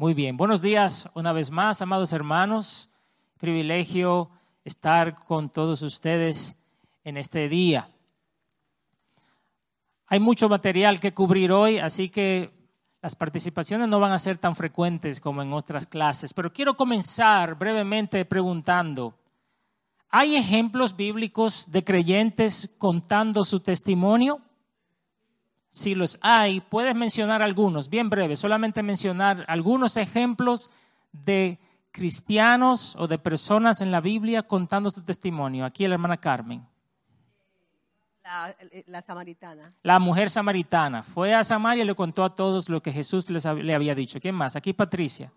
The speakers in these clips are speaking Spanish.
Muy bien, buenos días una vez más, amados hermanos. Privilegio estar con todos ustedes en este día. Hay mucho material que cubrir hoy, así que las participaciones no van a ser tan frecuentes como en otras clases, pero quiero comenzar brevemente preguntando, ¿hay ejemplos bíblicos de creyentes contando su testimonio? Si los hay, puedes mencionar algunos, bien breve, solamente mencionar algunos ejemplos de cristianos o de personas en la Biblia contando su testimonio. Aquí la hermana Carmen. La, samaritana. La mujer samaritana. Fue a Samaria y le contó a todos lo que Jesús les, le había dicho. ¿Quién más? Aquí Patricia.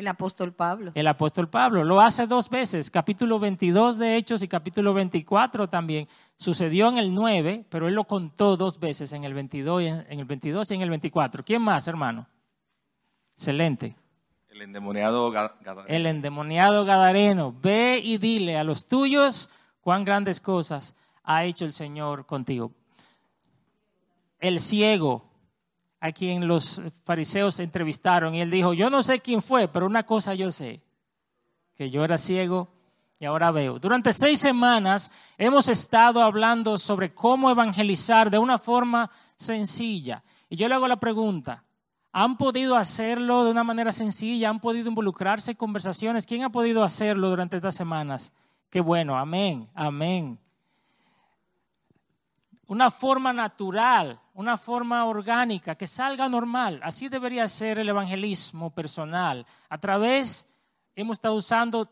El apóstol Pablo. El apóstol Pablo. Lo hace dos veces, capítulo 22 de Hechos y capítulo 24 también. Sucedió en el 9, pero él lo contó dos veces, en el 22, en el 22 y en el 24. ¿Quién más, hermano? Excelente. El endemoniado Gadareno. El endemoniado Gadareno. Ve y dile a los tuyos cuán grandes cosas ha hecho el Señor contigo. El ciego, a quien los fariseos entrevistaron, y él dijo, yo no sé quién fue, pero una cosa yo sé, que yo era ciego y ahora veo. Durante seis semanas hemos estado hablando sobre cómo evangelizar de una forma sencilla. Y yo le hago la pregunta, ¿han podido hacerlo de una manera sencilla? ¿Han podido involucrarse en conversaciones? ¿Quién ha podido hacerlo durante estas semanas? Qué bueno, amén, amén una forma natural, una forma orgánica, que salga normal. Así debería ser el evangelismo personal. A través, hemos estado usando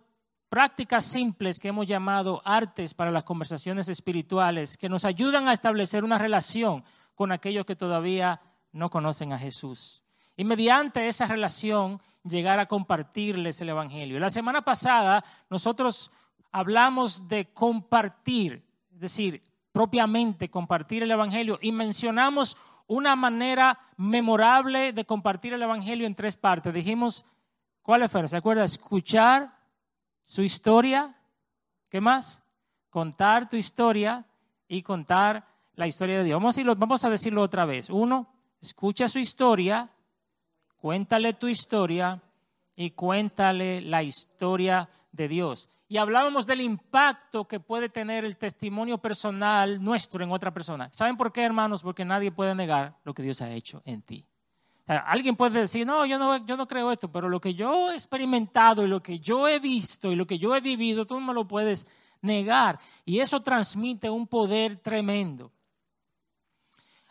prácticas simples que hemos llamado artes para las conversaciones espirituales, que nos ayudan a establecer una relación con aquellos que todavía no conocen a Jesús. Y mediante esa relación llegar a compartirles el Evangelio. La semana pasada nosotros hablamos de compartir, es decir, propiamente compartir el Evangelio y mencionamos una manera memorable de compartir el Evangelio en tres partes. Dijimos, ¿cuál fue? ¿Se acuerda? Escuchar su historia. ¿Qué más? Contar tu historia y contar la historia de Dios. Vamos a, decirlo, vamos a decirlo otra vez. Uno, escucha su historia, cuéntale tu historia y cuéntale la historia de Dios y hablábamos del impacto que puede tener el testimonio personal nuestro en otra persona. ¿Saben por qué, hermanos? Porque nadie puede negar lo que Dios ha hecho en ti. alguien puede decir, no yo, no, yo no creo esto, pero lo que yo he experimentado y lo que yo he visto y lo que yo he vivido, tú no me lo puedes negar. Y eso transmite un poder tremendo.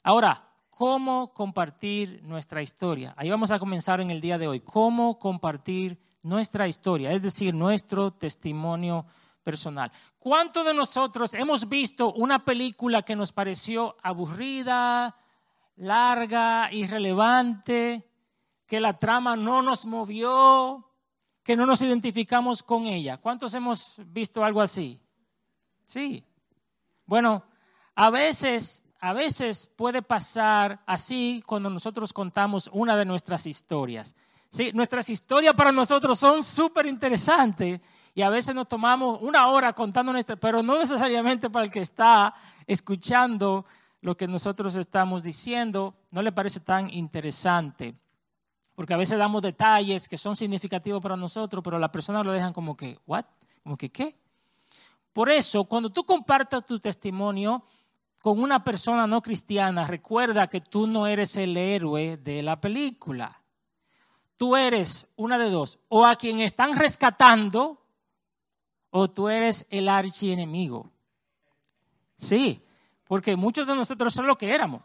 Ahora, ¿cómo compartir nuestra historia? Ahí vamos a comenzar en el día de hoy. ¿Cómo compartir nuestra historia, es decir, nuestro testimonio personal. ¿Cuántos de nosotros hemos visto una película que nos pareció aburrida, larga, irrelevante, que la trama no nos movió, que no nos identificamos con ella? ¿Cuántos hemos visto algo así? Sí. Bueno, a veces, a veces puede pasar así cuando nosotros contamos una de nuestras historias. Sí, nuestras historias para nosotros son súper interesantes y a veces nos tomamos una hora contando nuestra, pero no necesariamente para el que está escuchando lo que nosotros estamos diciendo, no le parece tan interesante. Porque a veces damos detalles que son significativos para nosotros, pero la persona lo dejan como que, ¿what? Como que, ¿qué? Por eso, cuando tú compartas tu testimonio con una persona no cristiana, recuerda que tú no eres el héroe de la película tú eres una de dos, o a quien están rescatando, o tú eres el archienemigo. Sí, porque muchos de nosotros son lo que éramos.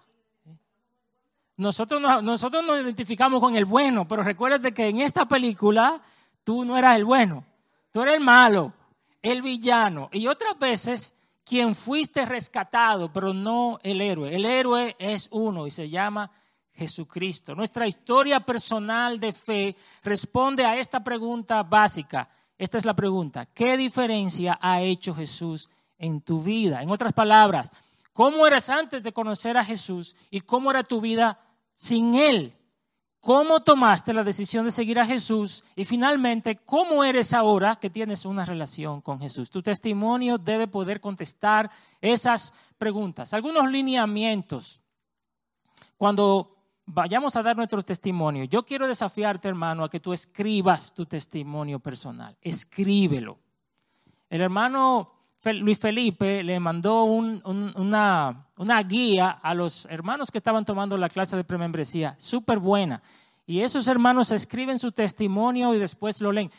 Nosotros, nosotros nos identificamos con el bueno, pero recuérdate que en esta película tú no eras el bueno, tú eres el malo, el villano. Y otras veces quien fuiste rescatado, pero no el héroe. El héroe es uno y se llama Jesucristo. Nuestra historia personal de fe responde a esta pregunta básica. Esta es la pregunta. ¿Qué diferencia ha hecho Jesús en tu vida? En otras palabras, ¿cómo eras antes de conocer a Jesús y cómo era tu vida sin Él? ¿Cómo tomaste la decisión de seguir a Jesús? Y finalmente, ¿cómo eres ahora que tienes una relación con Jesús? Tu testimonio debe poder contestar esas preguntas. Algunos lineamientos. Cuando vayamos a dar nuestro testimonio. Yo quiero desafiarte, hermano, a que tú escribas tu testimonio personal. Escríbelo. El hermano Luis Felipe le mandó una, guía a los hermanos que estaban tomando la clase de premembresía, súper buena. Y esos hermanos escriben su testimonio y después lo leen.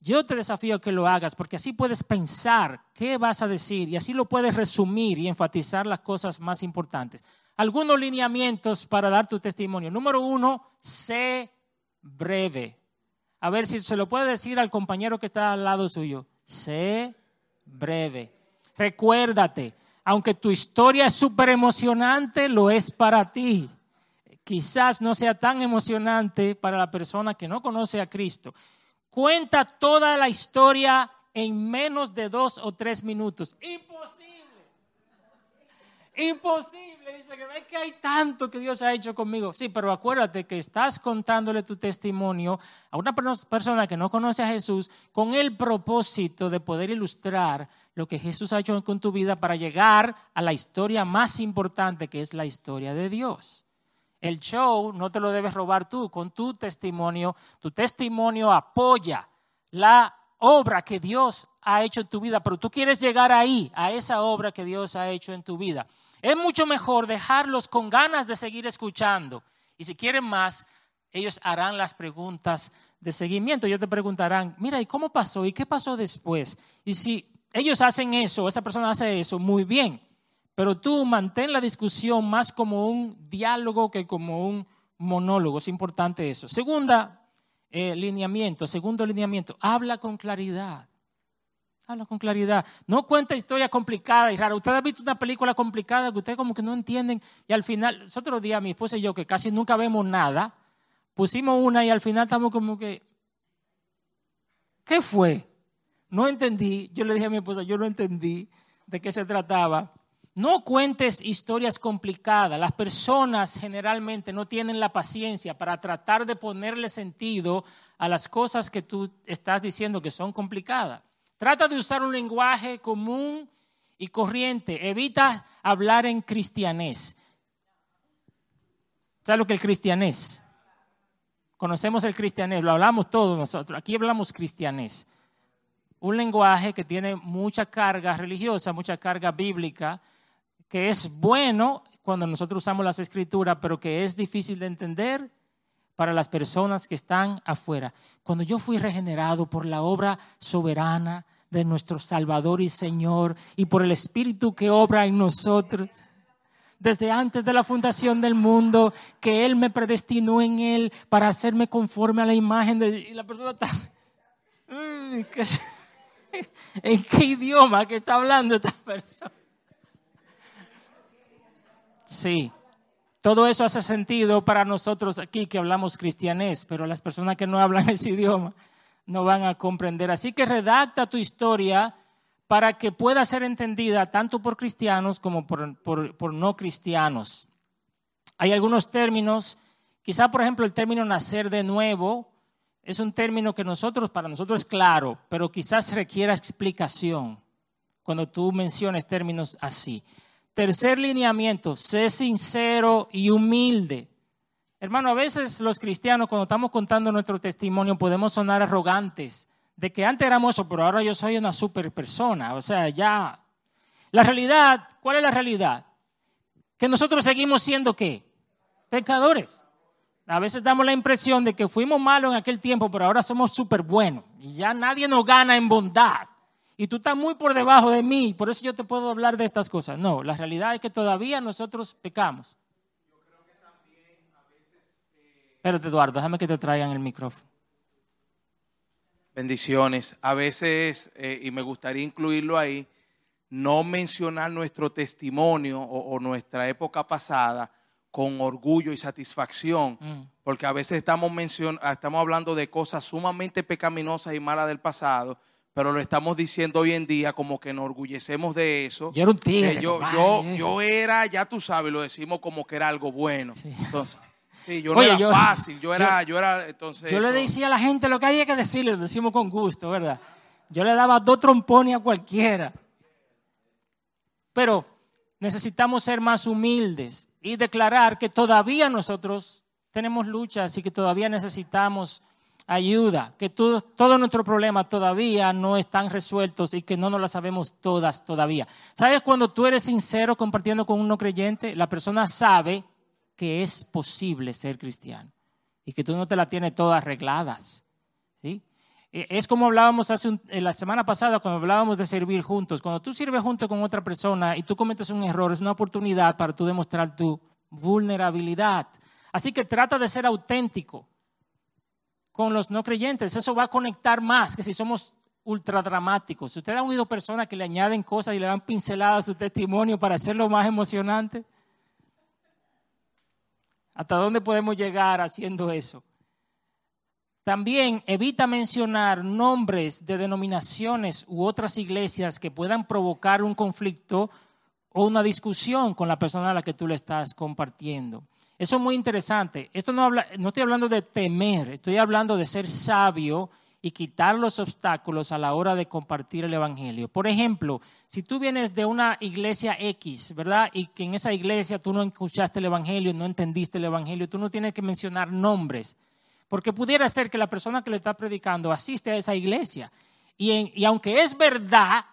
Yo te desafío a que lo hagas porque así puedes pensar qué vas a decir y así lo puedes resumir y enfatizar las cosas más importantes. Algunos lineamientos para dar tu testimonio. Número uno, sé breve. A ver si se lo puede decir al compañero que está al lado suyo. Sé breve. Recuérdate, aunque tu historia es súper emocionante, lo es para ti. Quizás no sea tan emocionante para la persona que no conoce a Cristo. Cuenta toda la historia en menos de dos o tres minutos. Imposible. Imposible. Dice que ve que hay tanto que Dios ha hecho conmigo. Sí, pero acuérdate que estás contándole tu testimonio a una persona que no conoce a Jesús con el propósito de poder ilustrar lo que Jesús ha hecho con tu vida para llegar a la historia más importante que es la historia de Dios. El show no te lo debes robar tú con tu testimonio. Tu testimonio apoya la obra que Dios ha hecho en tu vida, pero tú quieres llegar ahí, a esa obra que Dios ha hecho en tu vida. Es mucho mejor dejarlos con ganas de seguir escuchando. Y si quieren más, ellos harán las preguntas de seguimiento. Ellos te preguntarán, mira, ¿y cómo pasó? ¿Y qué pasó después? Y si ellos hacen eso, esa persona hace eso, muy bien. Pero tú mantén la discusión más como un diálogo que como un monólogo. Es importante eso. Segunda eh, lineamiento, segundo lineamiento, habla con claridad. Habla con claridad. No cuenta historias complicadas y raras. Usted ha visto una película complicada que ustedes como que no entienden y al final, otro día mi esposa y yo, que casi nunca vemos nada, pusimos una y al final estamos como que, ¿qué fue? No entendí. Yo le dije a mi esposa, yo no entendí de qué se trataba. No cuentes historias complicadas. Las personas generalmente no tienen la paciencia para tratar de ponerle sentido a las cosas que tú estás diciendo que son complicadas. Trata de usar un lenguaje común y corriente. Evita hablar en cristianés. ¿Sabes lo que el cristianés? Conocemos el cristianés, lo hablamos todos nosotros. Aquí hablamos cristianés. Un lenguaje que tiene mucha carga religiosa, mucha carga bíblica, que es bueno cuando nosotros usamos las escrituras, pero que es difícil de entender para las personas que están afuera. Cuando yo fui regenerado por la obra soberana de nuestro Salvador y Señor y por el Espíritu que obra en nosotros, desde antes de la fundación del mundo, que Él me predestinó en Él para hacerme conforme a la imagen de... Y la persona está... ¿En qué idioma que está hablando esta persona? Sí. Todo eso hace sentido para nosotros aquí que hablamos cristianés, pero las personas que no hablan ese idioma no van a comprender. Así que redacta tu historia para que pueda ser entendida tanto por cristianos como por, no cristianos. Hay algunos términos, quizá por ejemplo el término nacer de nuevo es un término que nosotros, para nosotros es claro, pero quizás requiera explicación cuando tú menciones términos así. Tercer lineamiento, sé sincero y humilde. Hermano, a veces los cristianos cuando estamos contando nuestro testimonio podemos sonar arrogantes de que antes éramos eso, pero ahora yo soy una super persona. O sea, ya... La realidad, ¿cuál es la realidad? Que nosotros seguimos siendo qué? Pecadores. A veces damos la impresión de que fuimos malos en aquel tiempo, pero ahora somos súper buenos. Y ya nadie nos gana en bondad y tú estás muy por debajo de mí, por eso yo te puedo hablar de estas cosas. No, la realidad es que todavía nosotros pecamos. Yo creo que también a veces... Eh, Espérate, Eduardo, déjame que te traigan el micrófono. Bendiciones. A veces, eh, y me gustaría incluirlo ahí, no mencionar nuestro testimonio o, nuestra época pasada con orgullo y satisfacción, mm. porque a veces estamos, estamos hablando de cosas sumamente pecaminosas y malas del pasado, pero lo estamos diciendo hoy en día como que nos orgullecemos de eso. Yo era un tigre. Yo, yo, yo, era, ya tú sabes, lo decimos como que era algo bueno. Entonces, sí, yo no era fácil, yo era, yo, era, entonces. Yo le decía a la gente lo que había que decirle, lo decimos con gusto, ¿verdad? Yo le daba dos trompones a cualquiera. Pero necesitamos ser más humildes y declarar que todavía nosotros tenemos luchas y que todavía necesitamos ayuda, que todo, todos nuestros problemas todavía no están resueltos y que no nos las sabemos todas todavía. ¿Sabes cuando tú eres sincero compartiendo con un no creyente? La persona sabe que es posible ser cristiano y que tú no te la tienes todas arregladas. ¿sí? E, Es como hablábamos hace un- eh, la semana pasada cuando hablábamos de servir juntos. Cuando tú sirves junto con otra persona y tú cometes un error, es una oportunidad para tú demostrar tu vulnerabilidad. Así que trata de ser auténtico con los no creyentes. Eso va a conectar más que si somos ultra dramáticos. ¿Usted ha oído personas que le añaden cosas y le dan pinceladas a su testimonio para hacerlo más emocionante? ¿Hasta dónde podemos llegar haciendo eso? También evita mencionar nombres de denominaciones u otras iglesias que puedan provocar un conflicto o una discusión con la persona a la que tú le estás compartiendo. Eso es muy interesante. Esto no, habla, no estoy hablando de temer, estoy hablando de ser sabio y quitar los obstáculos a la hora de compartir el Evangelio. Por ejemplo, si tú vienes de una iglesia X, ¿verdad? Y que en esa iglesia tú no escuchaste el Evangelio, no entendiste el Evangelio, tú no tienes que mencionar nombres, porque pudiera ser que la persona que le está predicando asiste a esa iglesia. Y, y aunque es verdad,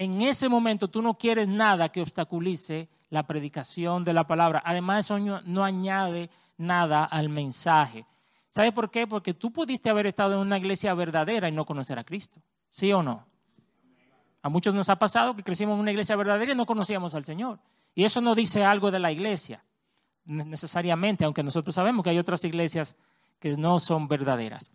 en ese momento tú no quieres nada que obstaculice la predicación de la palabra. Además, eso no, añade nada al mensaje. ¿Sabe por qué? Porque tú pudiste haber estado en una iglesia verdadera y no conocer a Cristo. ¿Sí o no? A muchos nos ha pasado que crecimos en una iglesia verdadera y no conocíamos al Señor. Y eso no dice algo de la iglesia, ne- necesariamente, aunque nosotros sabemos que hay otras iglesias que no son verdaderas.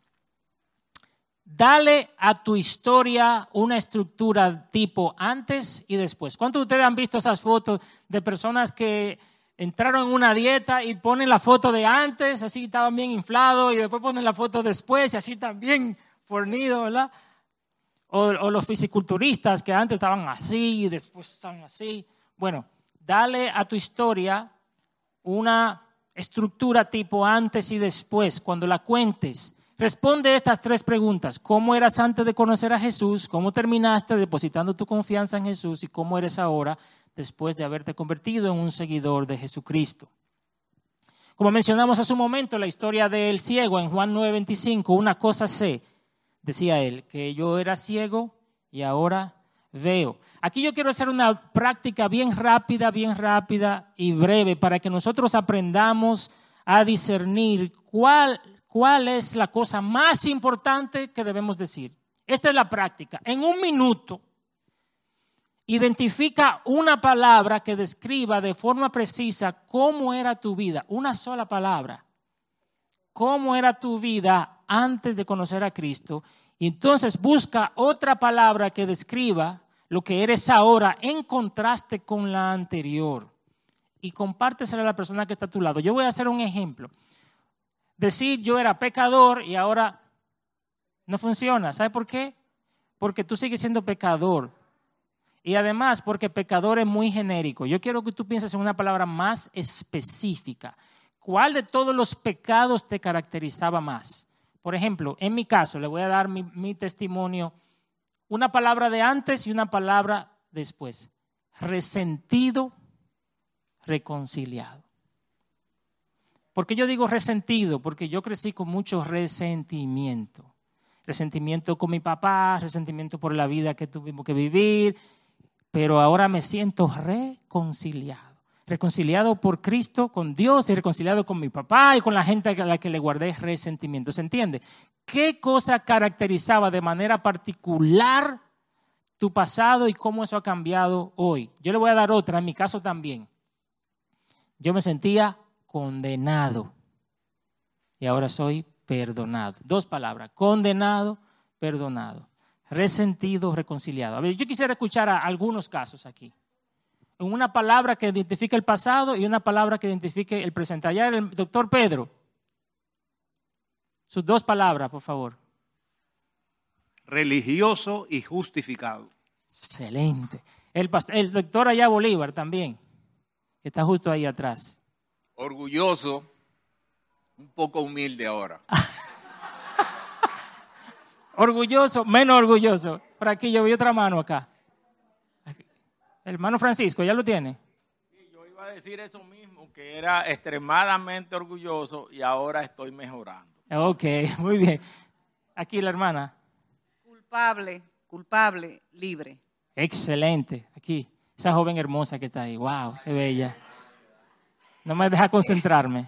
Dale a tu historia una estructura tipo antes y después. ¿Cuántos de ustedes han visto esas fotos de personas que entraron en una dieta y ponen la foto de antes, así estaban bien inflados, y después ponen la foto después, y así también fornidos, ¿verdad? O, o los fisiculturistas que antes estaban así y después están así. Bueno, dale a tu historia una estructura tipo antes y después, cuando la cuentes. Responde estas tres preguntas. ¿Cómo eras antes de conocer a Jesús? ¿Cómo terminaste depositando tu confianza en Jesús? ¿Y cómo eres ahora después de haberte convertido en un seguidor de Jesucristo? Como mencionamos hace un momento, la historia del ciego en Juan 9:25, una cosa sé, decía él, que yo era ciego y ahora veo. Aquí yo quiero hacer una práctica bien rápida, bien rápida y breve para que nosotros aprendamos a discernir cuál, cuál es la cosa más importante que debemos decir. Esta es la práctica. En un minuto, identifica una palabra que describa de forma precisa cómo era tu vida, una sola palabra. Cómo era tu vida antes de conocer a Cristo. Y entonces busca otra palabra que describa lo que eres ahora en contraste con la anterior. Y compártesela a la persona que está a tu lado. Yo voy a hacer un ejemplo. Decir yo era pecador y ahora no funciona. ¿Sabe por qué? Porque tú sigues siendo pecador. Y además, porque pecador es muy genérico. Yo quiero que tú pienses en una palabra más específica. ¿Cuál de todos los pecados te caracterizaba más? Por ejemplo, en mi caso, le voy a dar mi, mi testimonio, una palabra de antes y una palabra después. Resentido, reconciliado. ¿Por qué yo digo resentido? Porque yo crecí con mucho resentimiento. Resentimiento con mi papá, resentimiento por la vida que tuvimos que vivir, pero ahora me siento reconciliado. Reconciliado por Cristo, con Dios y reconciliado con mi papá y con la gente a la que le guardé resentimiento. ¿Se entiende? ¿Qué cosa caracterizaba de manera particular tu pasado y cómo eso ha cambiado hoy? Yo le voy a dar otra, en mi caso también. Yo me sentía condenado y ahora soy perdonado. Dos palabras, condenado, perdonado, resentido, reconciliado. A ver, yo quisiera escuchar a algunos casos aquí. Una palabra que identifique el pasado y una palabra que identifique el presente. Allá el doctor Pedro. Sus dos palabras, por favor. religioso y justificado. Excelente. El, el doctor allá Bolívar también, que está justo ahí atrás. Orgulloso, un poco humilde ahora. Orgulloso, menos orgulloso. Por aquí yo vi otra mano acá. Hermano Francisco, ¿ya lo tiene? Yo iba a decir eso mismo, que era extremadamente orgulloso y ahora estoy mejorando. Ok, muy bien. Aquí la hermana. Culpable, culpable, libre. Excelente. Aquí, esa joven hermosa que está ahí. Wow, qué bella. No me deja concentrarme.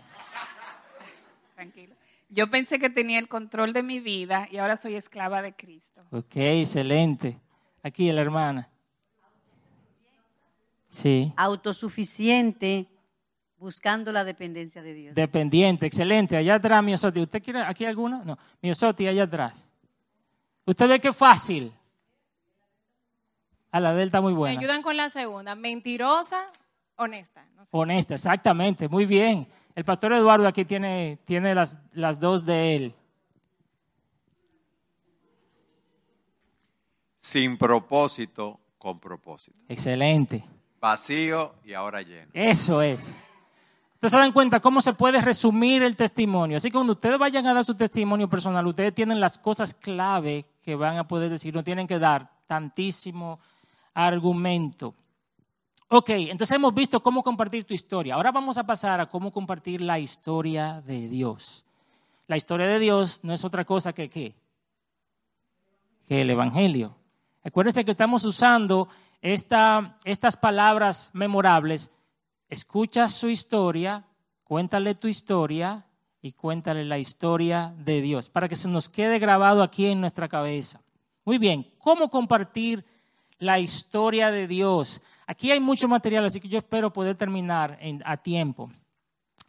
Tranquilo. Yo pensé que tenía el control de mi vida y ahora soy esclava de Cristo. Ok, excelente. Aquí la hermana. Sí. autosuficiente, buscando la dependencia de Dios. Dependiente, excelente. Allá atrás, Miosotti. ¿Usted quiere aquí alguna? No. Miosotti, allá atrás. ¿Usted ve qué fácil? A la delta muy Me buena. ayudan con la segunda. Mentirosa, honesta. No sé. Honesta, exactamente. Muy bien. El pastor Eduardo aquí tiene, tiene las, las dos de él. Sin propósito, con propósito. Excelente. Vacío y ahora lleno. Eso es. Ustedes se dan cuenta cómo se puede resumir el testimonio. Así que cuando ustedes vayan a dar su testimonio personal, ustedes tienen las cosas clave que van a poder decir. No tienen que dar tantísimo argumento. Ok, entonces hemos visto cómo compartir tu historia. Ahora vamos a pasar a cómo compartir la historia de Dios. La historia de Dios no es otra cosa que qué? Que el Evangelio. Acuérdense que estamos usando esta- estas palabras memorables. Escucha su historia, cuéntale tu historia y cuéntale la historia de Dios para que se nos quede grabado aquí en nuestra cabeza. Muy bien, ¿cómo compartir la historia de Dios? Aquí hay mucho material, así que yo espero poder terminar a tiempo.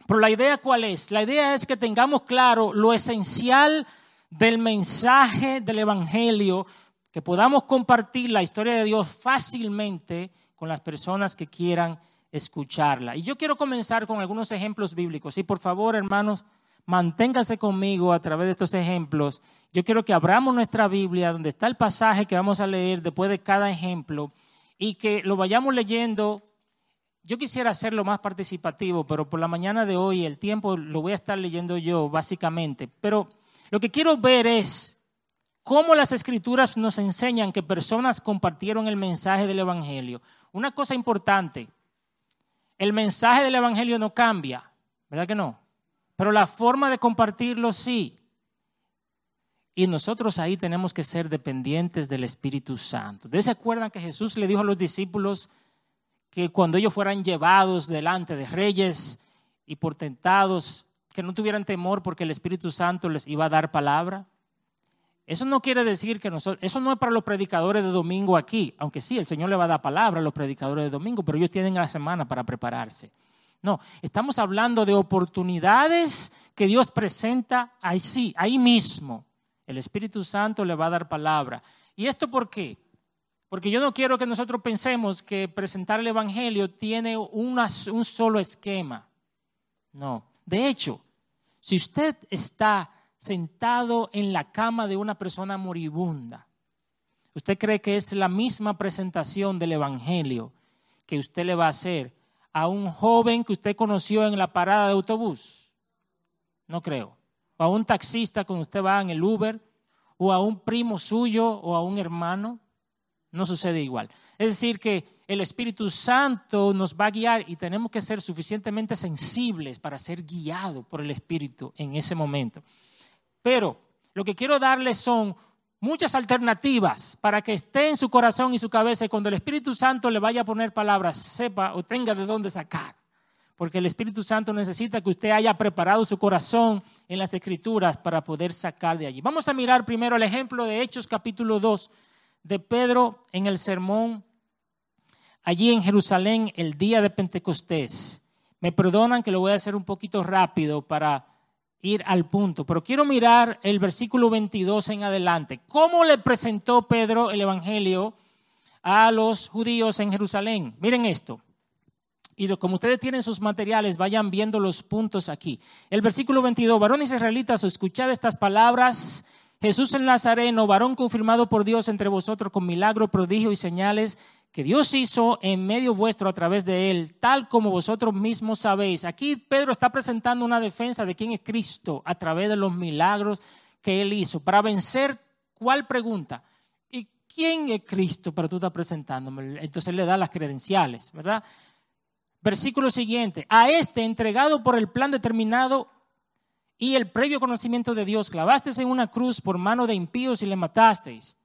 Pero la idea cuál es? La idea es que tengamos claro lo esencial del mensaje del Evangelio, que podamos compartir la historia de Dios fácilmente con las personas que quieran escucharla. Y yo quiero comenzar con algunos ejemplos bíblicos. Y por favor, hermanos, manténganse conmigo a través de estos ejemplos. Yo quiero que abramos nuestra Biblia, donde está el pasaje que vamos a leer después de cada ejemplo, y que lo vayamos leyendo yo quisiera hacerlo más participativo, pero por la mañana de hoy el tiempo lo voy a estar leyendo yo, básicamente. Pero lo que quiero ver es cómo las escrituras nos enseñan que personas compartieron el mensaje del Evangelio. Una cosa importante, el mensaje del Evangelio no cambia, ¿verdad que no? Pero la forma de compartirlo sí. Y nosotros ahí tenemos que ser dependientes del Espíritu Santo. ¿Ustedes se acuerdan que Jesús le dijo a los discípulos, que cuando ellos fueran llevados delante de reyes y portentados, que no tuvieran temor porque el Espíritu Santo les iba a dar palabra. Eso no quiere decir que nosotros, eso no es para los predicadores de domingo aquí, aunque sí, el Señor le va a dar palabra a los predicadores de domingo, pero ellos tienen la semana para prepararse. No, estamos hablando de oportunidades que Dios presenta ahí sí, ahí mismo. El Espíritu Santo le va a dar palabra. ¿Y esto por qué? Porque yo no quiero que nosotros pensemos que presentar el Evangelio tiene un solo esquema. No. De hecho, si usted está sentado en la cama de una persona moribunda, ¿usted cree que es la misma presentación del Evangelio que usted le va a hacer a un joven que usted conoció en la parada de autobús? No creo. O a un taxista cuando usted va en el Uber, o a un primo suyo, o a un hermano no sucede igual. Es decir, que el Espíritu Santo nos va a guiar y tenemos que ser suficientemente sensibles para ser guiados por el Espíritu en ese momento. Pero lo que quiero darles son muchas alternativas para que esté en su corazón y su cabeza y cuando el Espíritu Santo le vaya a poner palabras, sepa o tenga de dónde sacar. Porque el Espíritu Santo necesita que usted haya preparado su corazón en las Escrituras para poder sacar de allí. Vamos a mirar primero el ejemplo de Hechos capítulo 2 de Pedro en el sermón allí en Jerusalén el día de Pentecostés. Me perdonan que lo voy a hacer un poquito rápido para ir al punto, pero quiero mirar el versículo 22 en adelante. ¿Cómo le presentó Pedro el Evangelio a los judíos en Jerusalén? Miren esto. Y como ustedes tienen sus materiales, vayan viendo los puntos aquí. El versículo 22, varones israelitas, escuchad estas palabras. Jesús el Nazareno, varón confirmado por Dios entre vosotros con milagro, prodigio y señales que Dios hizo en medio vuestro a través de él, tal como vosotros mismos sabéis. Aquí Pedro está presentando una defensa de quién es Cristo a través de los milagros que él hizo. Para vencer, ¿cuál pregunta? ¿Y quién es Cristo? Pero tú estás presentándome. Entonces él le da las credenciales, ¿verdad? Versículo siguiente. A este entregado por el plan determinado y el previo conocimiento de Dios, clavasteis en una cruz por mano de impíos y le matasteis.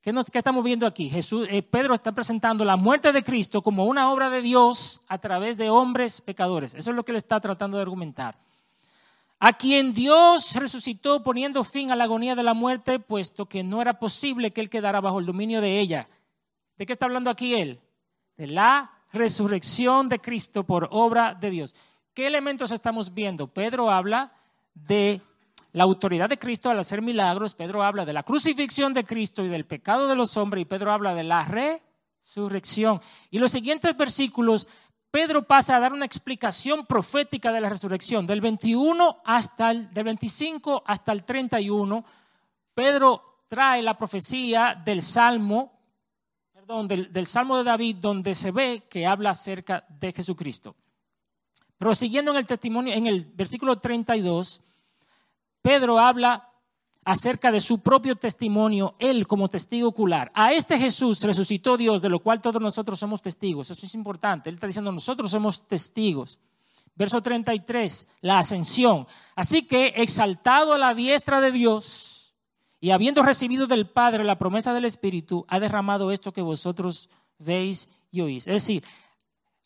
¿Qué, nos, estamos viendo aquí? Jesús, eh, Pedro está presentando la muerte de Cristo como una obra de Dios a través de hombres pecadores. Eso es lo que él está tratando de argumentar. A quien Dios resucitó poniendo fin a la agonía de la muerte, puesto que no era posible que él quedara bajo el dominio de ella. ¿De qué está hablando aquí él? De la resurrección de Cristo por obra de Dios. ¿Qué elementos estamos viendo? Pedro habla de la autoridad de Cristo al hacer milagros, Pedro habla de la crucifixión de Cristo y del pecado de los hombres, y Pedro habla de la resurrección. Y los siguientes versículos, Pedro pasa a dar una explicación profética de la resurrección, del 21 hasta el, del 25 hasta el 31. Pedro trae la profecía del Salmo, del, del Salmo de David, donde se ve que habla acerca de Jesucristo. Pero siguiendo en el testimonio, en el versículo 32, Pedro habla acerca de su propio testimonio, él como testigo ocular. A este Jesús resucitó Dios, de lo cual todos nosotros somos testigos. Eso es importante. Él está diciendo, nosotros somos testigos. Verso 33, la ascensión. Así que, exaltado a la diestra de Dios y habiendo recibido del Padre la promesa del Espíritu, ha derramado esto que vosotros veis y oís. Es decir,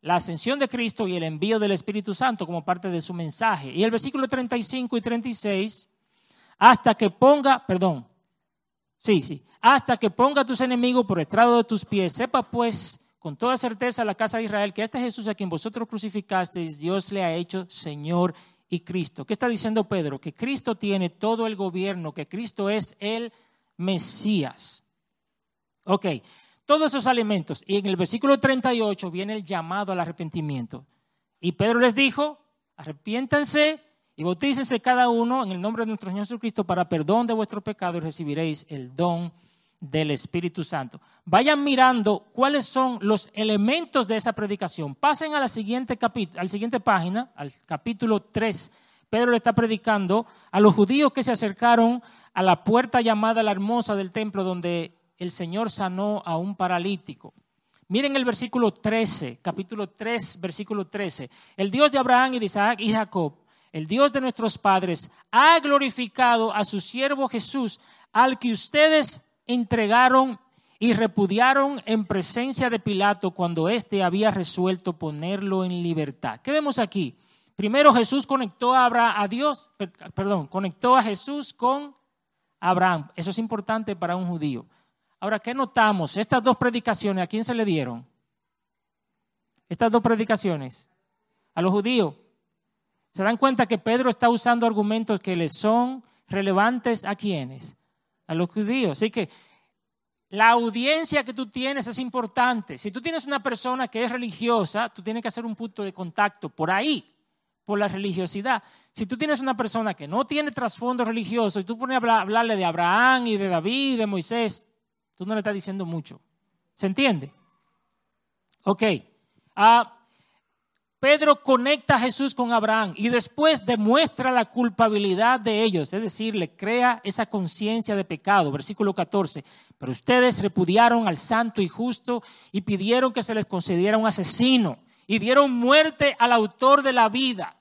la ascensión de Cristo y el envío del Espíritu Santo como parte de su mensaje. Y el versículo 35 y 36, hasta que ponga, perdón, sí, sí, hasta que ponga a tus enemigos por estrado de tus pies, sepa pues con toda certeza la casa de Israel que este Jesús a quien vosotros crucificasteis, Dios le ha hecho Señor y Cristo. ¿Qué está diciendo Pedro? Que Cristo tiene todo el gobierno, que Cristo es el Mesías. Ok, todos esos alimentos. Y en el versículo 38 viene el llamado al arrepentimiento. Y Pedro les dijo, arrepiéntanse y bautícense cada uno en el nombre de nuestro Señor Jesucristo para perdón de vuestro pecado y recibiréis el don del Espíritu Santo. Vayan mirando cuáles son los elementos de esa predicación. Pasen a la siguiente, a la siguiente página, al capítulo 3. Pedro le está predicando a los judíos que se acercaron a la puerta llamada la hermosa del templo donde el Señor sanó a un paralítico. Miren el versículo 13, capítulo 3, versículo 13. El Dios de Abraham y de Isaac y Jacob, el Dios de nuestros padres, ha glorificado a su siervo Jesús, al que ustedes entregaron y repudiaron en presencia de Pilato cuando éste había resuelto ponerlo en libertad. ¿Qué vemos aquí? Primero Jesús conectó a, Abraham, a Dios, perdón, conectó a Jesús con Abraham. Eso es importante para un judío. Ahora, ¿qué notamos? Estas dos predicaciones, ¿a quién se le dieron? Estas dos predicaciones, a los judíos. ¿Se dan cuenta que Pedro está usando argumentos que les son relevantes a quienes? A los judíos. Así que la audiencia que tú tienes es importante. Si tú tienes una persona que es religiosa, tú tienes que hacer un punto de contacto por ahí, por la religiosidad. Si tú tienes una persona que no tiene trasfondo religioso y tú pones a hablarle de Abraham y de David, de Moisés, Tú no le estás diciendo mucho. ¿Se entiende? Ok. Ah, Pedro conecta a Jesús con Abraham y después demuestra la culpabilidad de ellos, es decir, le crea esa conciencia de pecado. Versículo 14. Pero ustedes repudiaron al santo y justo y pidieron que se les concediera un asesino y dieron muerte al autor de la vida.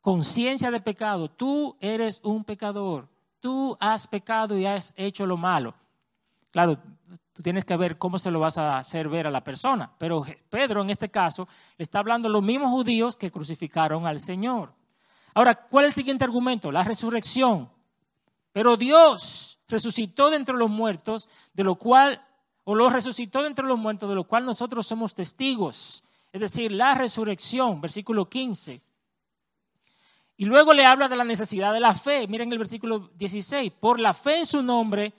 Conciencia de pecado. Tú eres un pecador. Tú has pecado y has hecho lo malo. Claro, tú tienes que ver cómo se lo vas a hacer ver a la persona. Pero Pedro en este caso le está hablando a los mismos judíos que crucificaron al Señor. Ahora, ¿cuál es el siguiente argumento? La resurrección. Pero Dios resucitó de entre los muertos, de lo cual, o lo resucitó de entre los muertos, de lo cual nosotros somos testigos. Es decir, la resurrección, versículo 15. Y luego le habla de la necesidad de la fe. Miren el versículo 16. Por la fe en su nombre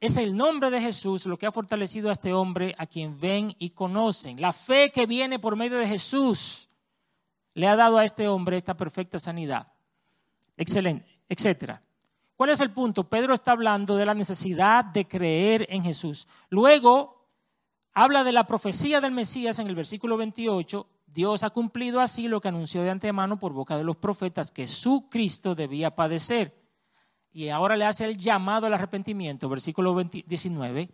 es el nombre de Jesús lo que ha fortalecido a este hombre a quien ven y conocen. La fe que viene por medio de Jesús le ha dado a este hombre esta perfecta sanidad. Excelente, etcétera. ¿Cuál es el punto? Pedro está hablando de la necesidad de creer en Jesús. Luego habla de la profecía del Mesías en el versículo 28. Dios ha cumplido así lo que anunció de antemano por boca de los profetas que su Cristo debía padecer y ahora le hace el llamado al arrepentimiento, versículo 19.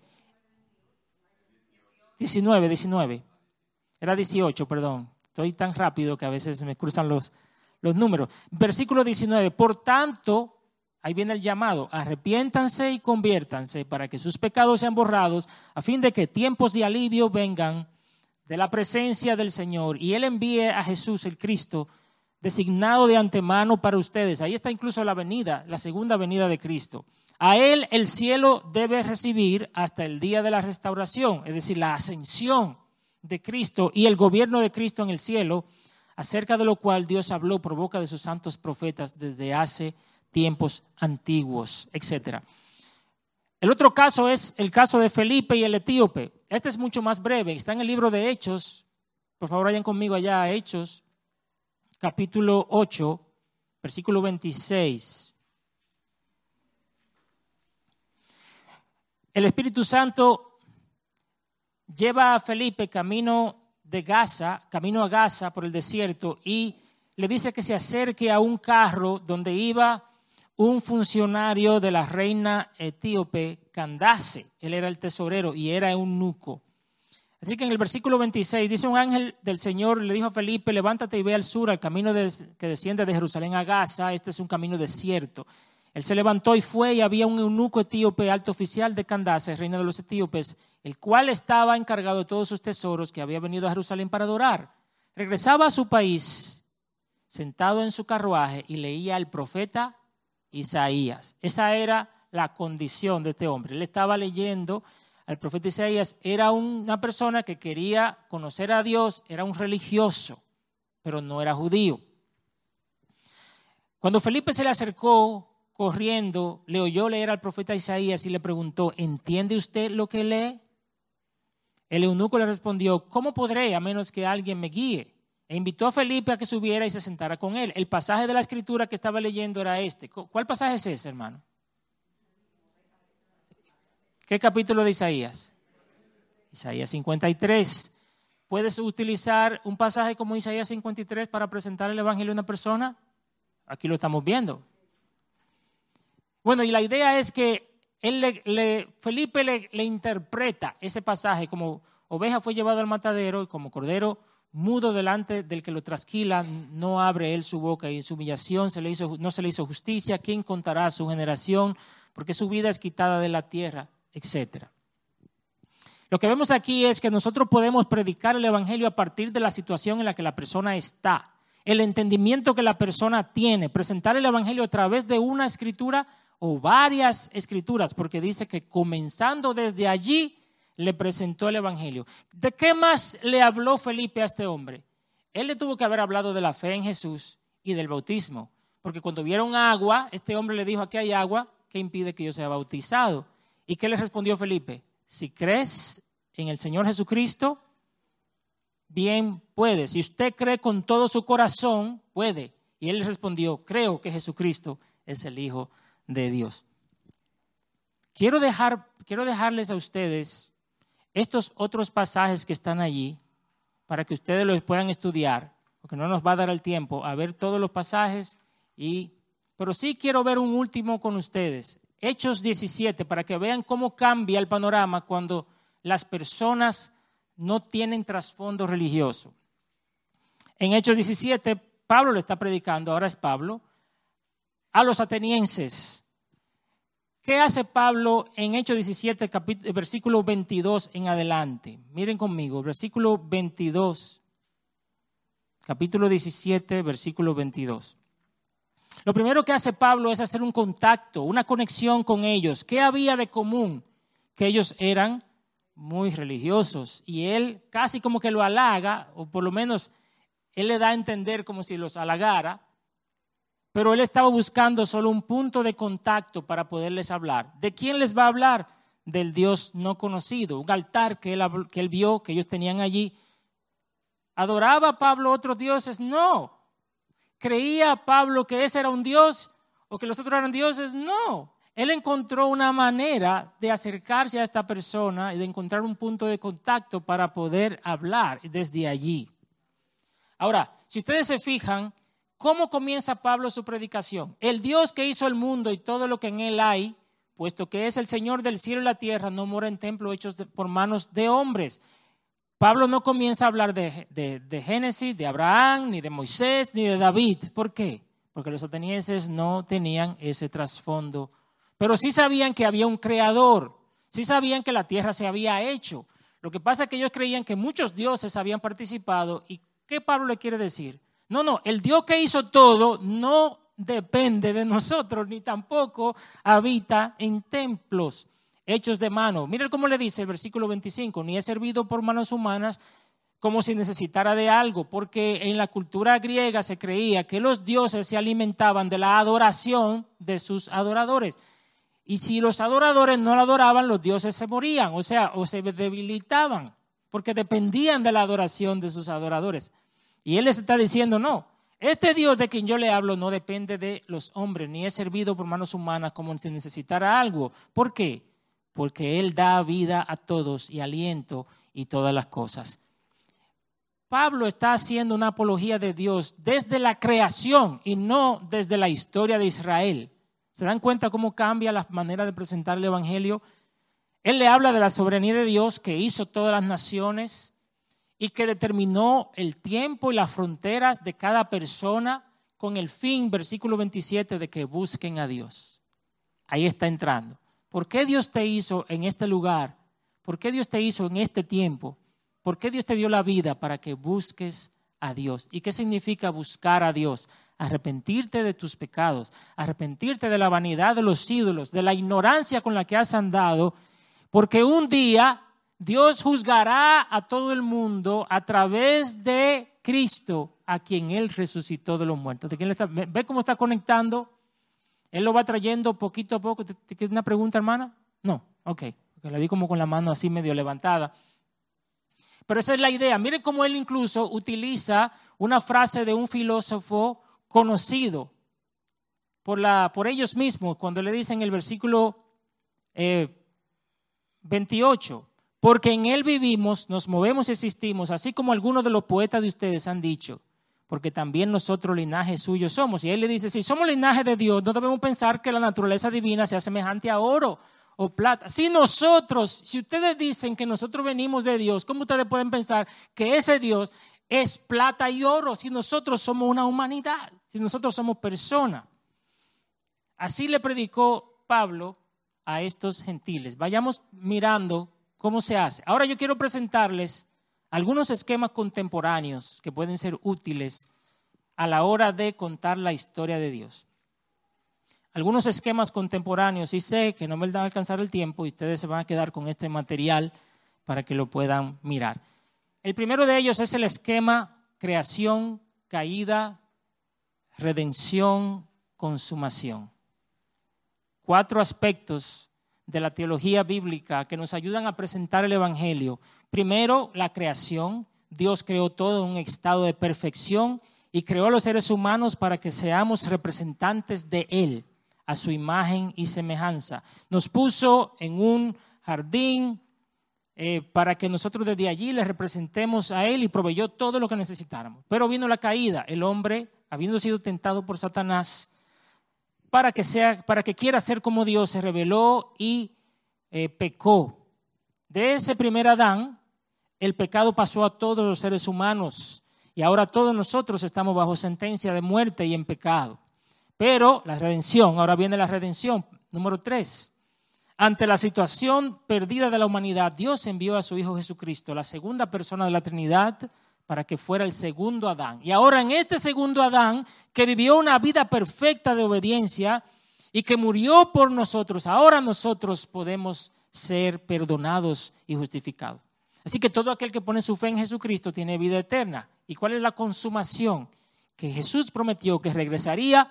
19, 19. Era 18, perdón. Estoy tan rápido que a veces me cruzan los, los números. Versículo 19. Por tanto, ahí viene el llamado, arrepiéntanse y conviértanse para que sus pecados sean borrados, a fin de que tiempos de alivio vengan de la presencia del Señor y Él envíe a Jesús el Cristo designado de antemano para ustedes. Ahí está incluso la venida, la segunda venida de Cristo. A Él el cielo debe recibir hasta el día de la restauración, es decir, la ascensión de Cristo y el gobierno de Cristo en el cielo, acerca de lo cual Dios habló por boca de sus santos profetas desde hace tiempos antiguos, etc. El otro caso es el caso de Felipe y el etíope. Este es mucho más breve, está en el libro de Hechos. Por favor, vayan conmigo allá a Hechos, capítulo 8, versículo 26. El Espíritu Santo lleva a Felipe camino de Gaza, camino a Gaza por el desierto y le dice que se acerque a un carro donde iba un funcionario de la reina etíope Candace. Él era el tesorero y era un nuco. Así que en el versículo 26 dice un ángel del Señor le dijo a Felipe, levántate y ve al sur, al camino que desciende de Jerusalén a Gaza. Este es un camino desierto. Él se levantó y fue y había un eunuco etíope, alto oficial de Candace, reina de los etíopes, el cual estaba encargado de todos sus tesoros, que había venido a Jerusalén para adorar. Regresaba a su país, sentado en su carruaje, y leía al profeta Isaías. Esa era la condición de este hombre. Él estaba leyendo al profeta Isaías. Era una persona que quería conocer a Dios, era un religioso, pero no era judío. Cuando Felipe se le acercó corriendo, le oyó leer al profeta Isaías y le preguntó, ¿entiende usted lo que lee? El eunuco le respondió, ¿cómo podré a menos que alguien me guíe? E invitó a Felipe a que subiera y se sentara con él. El pasaje de la escritura que estaba leyendo era este. ¿Cuál pasaje es ese, hermano? ¿Qué capítulo de Isaías? Isaías 53. ¿Puedes utilizar un pasaje como Isaías 53 para presentar el Evangelio a una persona? Aquí lo estamos viendo. Bueno, y la idea es que él le, Felipe le, interpreta ese pasaje como oveja fue llevado al matadero y como cordero mudo delante del que lo trasquila, no abre él su boca y en su humillación se le hizo, no se le hizo justicia. ¿Quién contará a su generación? Porque su vida es quitada de la tierra, etc. Lo que vemos aquí es que nosotros podemos predicar el Evangelio a partir de la situación en la que la persona está, el entendimiento que la persona tiene, presentar el Evangelio a través de una escritura o varias escrituras, porque dice que comenzando desde allí le presentó el Evangelio. ¿De qué más le habló Felipe a este hombre? Él le tuvo que haber hablado de la fe en Jesús y del bautismo, porque cuando vieron agua, este hombre le dijo, aquí hay agua, ¿qué impide que yo sea bautizado? ¿Y qué le respondió Felipe? Si crees en el Señor Jesucristo, bien puede. Si usted cree con todo su corazón, puede. Y él le respondió, creo que Jesucristo es el Hijo de Dios. Quiero, dejar, quiero dejarles a ustedes estos otros pasajes que están allí para que ustedes los puedan estudiar, porque no nos va a dar el tiempo a ver todos los pasajes, y, pero sí quiero ver un último con ustedes, Hechos 17, para que vean cómo cambia el panorama cuando las personas no tienen trasfondo religioso. En Hechos 17, Pablo le está predicando, ahora es Pablo, a los atenienses. ¿Qué hace Pablo en Hechos 17, versículo 22 en adelante? Miren conmigo, versículo 22, capítulo 17, versículo 22. Lo primero que hace Pablo es hacer un contacto, una conexión con ellos. ¿Qué había de común? Que ellos eran muy religiosos y él casi como que lo halaga, o por lo menos él le da a entender como si los halagara, pero él estaba buscando solo un punto de contacto para poderles hablar. ¿De quién les va a hablar? Del Dios no conocido, un altar que él, que él vio, que ellos tenían allí. ¿Adoraba Pablo otros dioses? No. ¿Creía Pablo que ese era un dios o que los otros eran dioses? No. Él encontró una manera de acercarse a esta persona y de encontrar un punto de contacto para poder hablar desde allí. Ahora, si ustedes se fijan, ¿Cómo comienza Pablo su predicación? El Dios que hizo el mundo y todo lo que en él hay, puesto que es el Señor del cielo y la tierra, no mora en templos hechos por manos de hombres. Pablo no comienza a hablar de, de- de Génesis, de Abraham, ni de Moisés, ni de David. ¿Por qué? Porque los atenienses no tenían ese trasfondo. Pero sí sabían que había un creador, sí sabían que la tierra se había hecho. Lo que pasa es que ellos creían que muchos dioses habían participado. ¿Y qué Pablo le quiere decir? No, no, el Dios que hizo todo no depende de nosotros, ni tampoco habita en templos hechos de mano. Miren cómo le dice el versículo 25, ni es servido por manos humanas como si necesitara de algo, porque en la cultura griega se creía que los dioses se alimentaban de la adoración de sus adoradores. Y si los adoradores no la adoraban, los dioses se morían, o sea, o se debilitaban, porque dependían de la adoración de sus adoradores. Y él les está diciendo, no, este Dios de quien yo le hablo no depende de los hombres, ni es servido por manos humanas como si necesitara algo. ¿Por qué? Porque Él da vida a todos y aliento y todas las cosas. Pablo está haciendo una apología de Dios desde la creación y no desde la historia de Israel. ¿Se dan cuenta cómo cambia la manera de presentar el Evangelio? Él le habla de la soberanía de Dios que hizo todas las naciones y que determinó el tiempo y las fronteras de cada persona con el fin, versículo 27, de que busquen a Dios. Ahí está entrando. ¿Por qué Dios te hizo en este lugar? ¿Por qué Dios te hizo en este tiempo? ¿Por qué Dios te dio la vida para que busques a Dios? ¿Y qué significa buscar a Dios? Arrepentirte de tus pecados, arrepentirte de la vanidad de los ídolos, de la ignorancia con la que has andado, porque un día Dios juzgará a todo el mundo a través de Cristo, a quien Él resucitó de los muertos. ¿De quién le está- ve- ¿Ve cómo está conectando? Él lo va trayendo poquito a poco. ¿Te- queda una pregunta, hermana? No, ok. Porque la vi como con la mano así medio levantada. Pero esa es la idea. Mire cómo él incluso utiliza una frase de un filósofo conocido por, la, por ellos mismos cuando le dicen en el versículo eh, 28, porque en él vivimos, nos movemos y existimos, así como algunos de los poetas de ustedes han dicho, porque también nosotros linaje suyo somos. Y él le dice, si somos linaje de Dios, no debemos pensar que la naturaleza divina sea semejante a oro o plata. Si nosotros, si ustedes dicen que nosotros venimos de Dios, ¿cómo ustedes pueden pensar que ese Dios es plata y oro si nosotros somos una humanidad, si nosotros somos personas? Así le predicó Pablo a estos gentiles. Vayamos mirando cómo se hace. Ahora yo quiero presentarles algunos esquemas contemporáneos que pueden ser útiles a la hora de contar la historia de Dios. Algunos esquemas contemporáneos y sé que no me va a alcanzar el tiempo y ustedes se van a quedar con este material para que lo puedan mirar. El primero de ellos es el esquema creación, caída, redención, consumación. Cuatro aspectos de la teología bíblica que nos ayudan a presentar el Evangelio. Primero, la creación. Dios creó todo en un estado de perfección y creó a los seres humanos para que seamos representantes de Él, a su imagen y semejanza. Nos puso en un jardín eh, para que nosotros desde allí le representemos a Él y proveyó todo lo que necesitáramos. Pero vino la caída. El hombre, habiendo sido tentado por Satanás, para que, sea, para que quiera ser como Dios, se rebeló y eh, pecó. De ese primer Adán, el pecado pasó a todos los seres humanos y ahora todos nosotros estamos bajo sentencia de muerte y en pecado. Pero la redención, ahora viene la redención, número tres. Ante la situación perdida de la humanidad, Dios envió a su Hijo Jesucristo, la segunda persona de la Trinidad, para que fuera el segundo Adán. Y ahora en este segundo Adán, que vivió una vida perfecta de obediencia y que murió por nosotros, ahora nosotros podemos ser perdonados y justificados. Así que todo aquel que pone su fe en Jesucristo tiene vida eterna. ¿Y cuál es la consumación? Que Jesús prometió que regresaría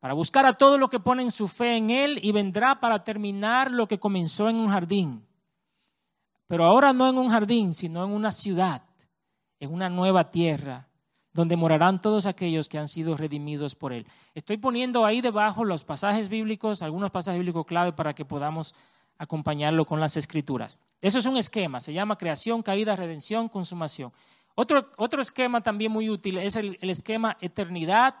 para buscar a todos los que ponen su fe en Él y vendrá para terminar lo que comenzó en un jardín. Pero ahora no en un jardín, sino en una ciudad, en una nueva tierra, donde morarán todos aquellos que han sido redimidos por Él. Estoy poniendo ahí debajo los pasajes bíblicos, algunos pasajes bíblicos clave para que podamos acompañarlo con las escrituras. Eso es un esquema, se llama creación, caída, redención, consumación. Otro, otro esquema también muy útil es el, el esquema eternidad,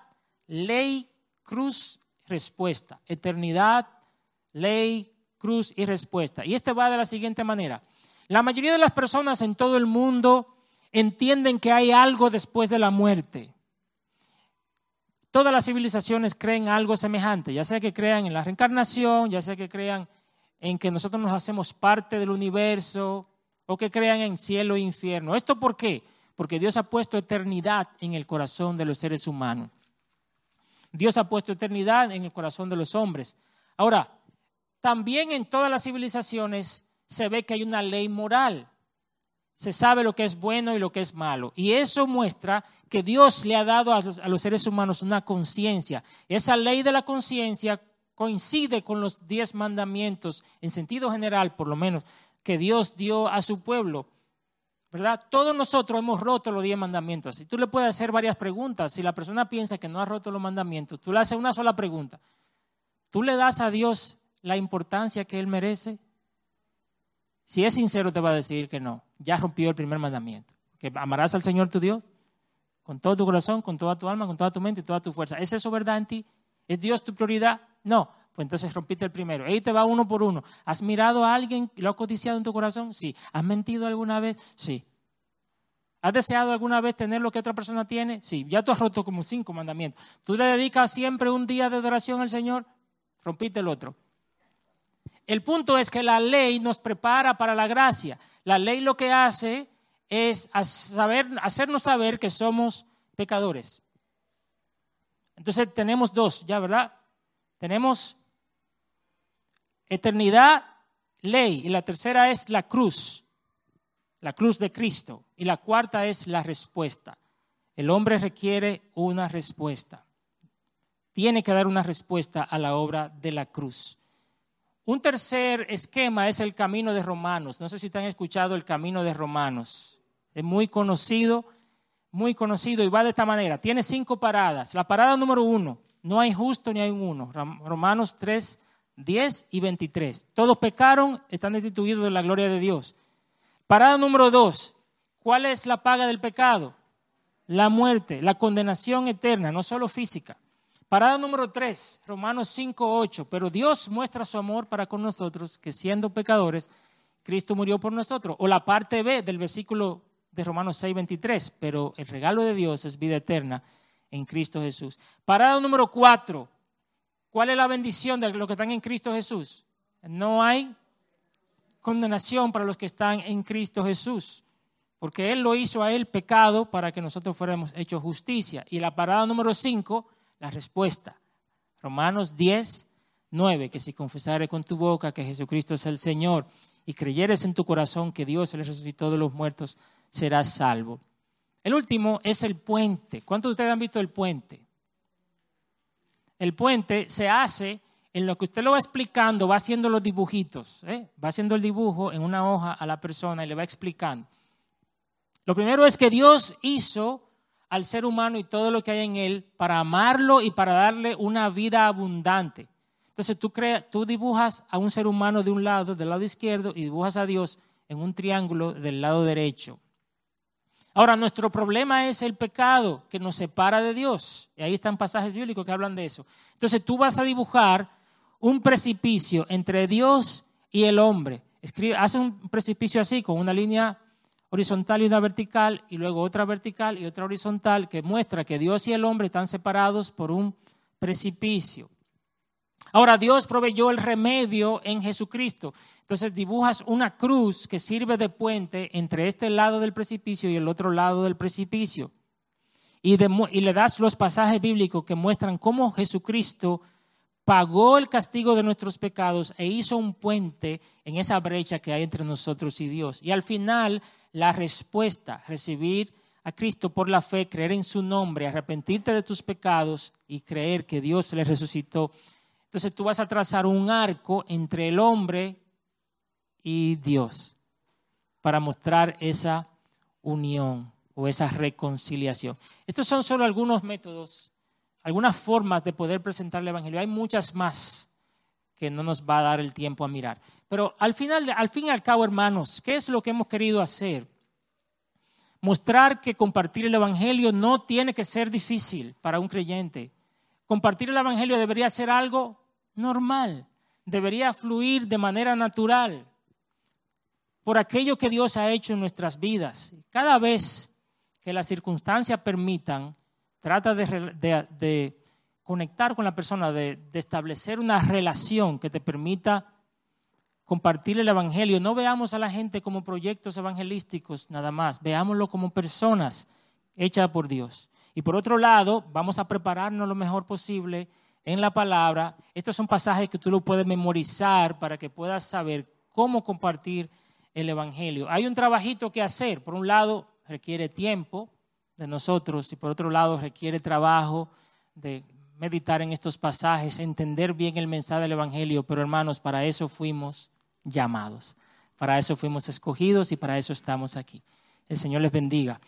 ley, cruz, respuesta. Eternidad, ley, cruz y respuesta. Y este va de la siguiente manera. La mayoría de las personas en todo el mundo entienden que hay algo después de la muerte. Todas las civilizaciones creen algo semejante, ya sea que crean en la reencarnación, ya sea que crean en que nosotros nos hacemos parte del universo o que crean en cielo e infierno. ¿Esto por qué? Porque Dios ha puesto eternidad en el corazón de los seres humanos. Dios ha puesto eternidad en el corazón de los hombres. Ahora, también en todas las civilizaciones se ve que hay una ley moral se sabe lo que es bueno y lo que es malo. Y eso muestra que Dios le ha dado a los, seres humanos una conciencia. Esa ley de la conciencia coincide con los diez mandamientos, en sentido general, por lo menos, que Dios dio a su pueblo. ¿Verdad? Todos nosotros hemos roto los diez mandamientos. Si tú le puedes hacer varias preguntas, si la persona piensa que no ha roto los mandamientos, tú le haces una sola pregunta. ¿Tú le das a Dios la importancia que Él merece? Si es sincero, te va a decir que no. Ya rompió el primer mandamiento. Que amarás al Señor tu Dios con todo tu corazón, con toda tu alma, con toda tu mente y toda tu fuerza. ¿Es eso verdad en ti? ¿Es Dios tu prioridad? No. Pues entonces rompiste el primero. Ahí te va uno por uno. ¿Has mirado a alguien y lo has codiciado en tu corazón? Sí. ¿Has mentido alguna vez? Sí. ¿Has deseado alguna vez tener lo que otra persona tiene? Sí. Ya tú has roto como cinco mandamientos. ¿Tú le dedicas siempre un día de adoración al Señor? Rompiste el otro. El punto es que la ley nos prepara para la gracia. La ley lo que hace es hacernos saber que somos pecadores. Entonces tenemos dos, ya, ¿verdad? Tenemos eternidad, ley, y la tercera es la cruz, la cruz de Cristo, y la cuarta es la respuesta. El hombre requiere una respuesta. Tiene que dar una respuesta a la obra de la cruz. Un tercer esquema es el camino de Romanos. No sé si te han escuchado el camino de Romanos. Es muy conocido, muy conocido y va de esta manera. Tiene cinco paradas. La parada número uno, no hay justo ni hay uno. Romanos 3, 10 y 23. Todos pecaron, están destituidos de la gloria de Dios. Parada número dos, ¿cuál es la paga del pecado? La muerte, la condenación eterna, no solo física. Parada número 3, Romanos 5, 8. Pero Dios muestra su amor para con nosotros, que siendo pecadores, Cristo murió por nosotros. O la parte B del versículo de Romanos 6, 23. Pero el regalo de Dios es vida eterna en Cristo Jesús. Parada número 4. ¿Cuál es la bendición de los que están en Cristo Jesús? No hay condenación para los que están en Cristo Jesús. Porque Él lo hizo a Él pecado para que nosotros fuéramos hechos justicia. Y la parada número 5 la respuesta. Romanos 10, 9, que si confesares con tu boca que Jesucristo es el Señor y creyeres en tu corazón que Dios le resucitó de los muertos, serás salvo. El último es el puente. ¿Cuántos de ustedes han visto el puente? El puente se hace en lo que usted lo va explicando, va haciendo los dibujitos, ¿eh? va haciendo el dibujo en una hoja a la persona y le va explicando. Lo primero es que Dios hizo al ser humano y todo lo que hay en él para amarlo y para darle una vida abundante. Entonces tú, tú dibujas a un ser humano de un lado, del lado izquierdo, y dibujas a Dios en un triángulo del lado derecho. Ahora, nuestro problema es el pecado que nos separa de Dios. Y ahí están pasajes bíblicos que hablan de eso. Entonces tú vas a dibujar un precipicio entre Dios y el hombre. Escribe, hace un precipicio así, con una línea horizontal y una vertical, y luego otra vertical y otra horizontal, que muestra que Dios y el hombre están separados por un precipicio. Ahora Dios proveyó el remedio en Jesucristo. Entonces dibujas una cruz que sirve de puente entre este lado del precipicio y el otro lado del precipicio. Y, y le das los pasajes bíblicos que muestran cómo Jesucristo pagó el castigo de nuestros pecados e hizo un puente en esa brecha que hay entre nosotros y Dios. Y al final la respuesta, recibir a Cristo por la fe, creer en su nombre, arrepentirte de tus pecados y creer que Dios le resucitó. Entonces tú vas a trazar un arco entre el hombre y Dios para mostrar esa unión o esa reconciliación. Estos son solo algunos métodos, algunas formas de poder presentar el Evangelio. Hay muchas más que no nos va a dar el tiempo a mirar. Pero al final, al fin y al cabo, hermanos, ¿qué es lo que hemos querido hacer? Mostrar que compartir el Evangelio no tiene que ser difícil para un creyente. Compartir el Evangelio debería ser algo normal, debería fluir de manera natural. por aquello que Dios ha hecho en nuestras vidas. Cada vez que las circunstancias permitan, trata de, de conectar con la persona, de, establecer una relación que te permita compartir el Evangelio. No veamos a la gente como proyectos evangelísticos nada más, veámoslo como personas hechas por Dios. Y por otro lado, vamos a prepararnos lo mejor posible en la palabra. Estos son pasajes que tú lo puedes memorizar para que puedas saber cómo compartir el Evangelio. Hay un trabajito que hacer. Por un lado, requiere tiempo de nosotros y por otro lado, requiere trabajo de meditar en estos pasajes, entender bien el mensaje del Evangelio. Pero hermanos, para eso fuimos llamados, para eso fuimos escogidos y para eso estamos aquí. El Señor les bendiga.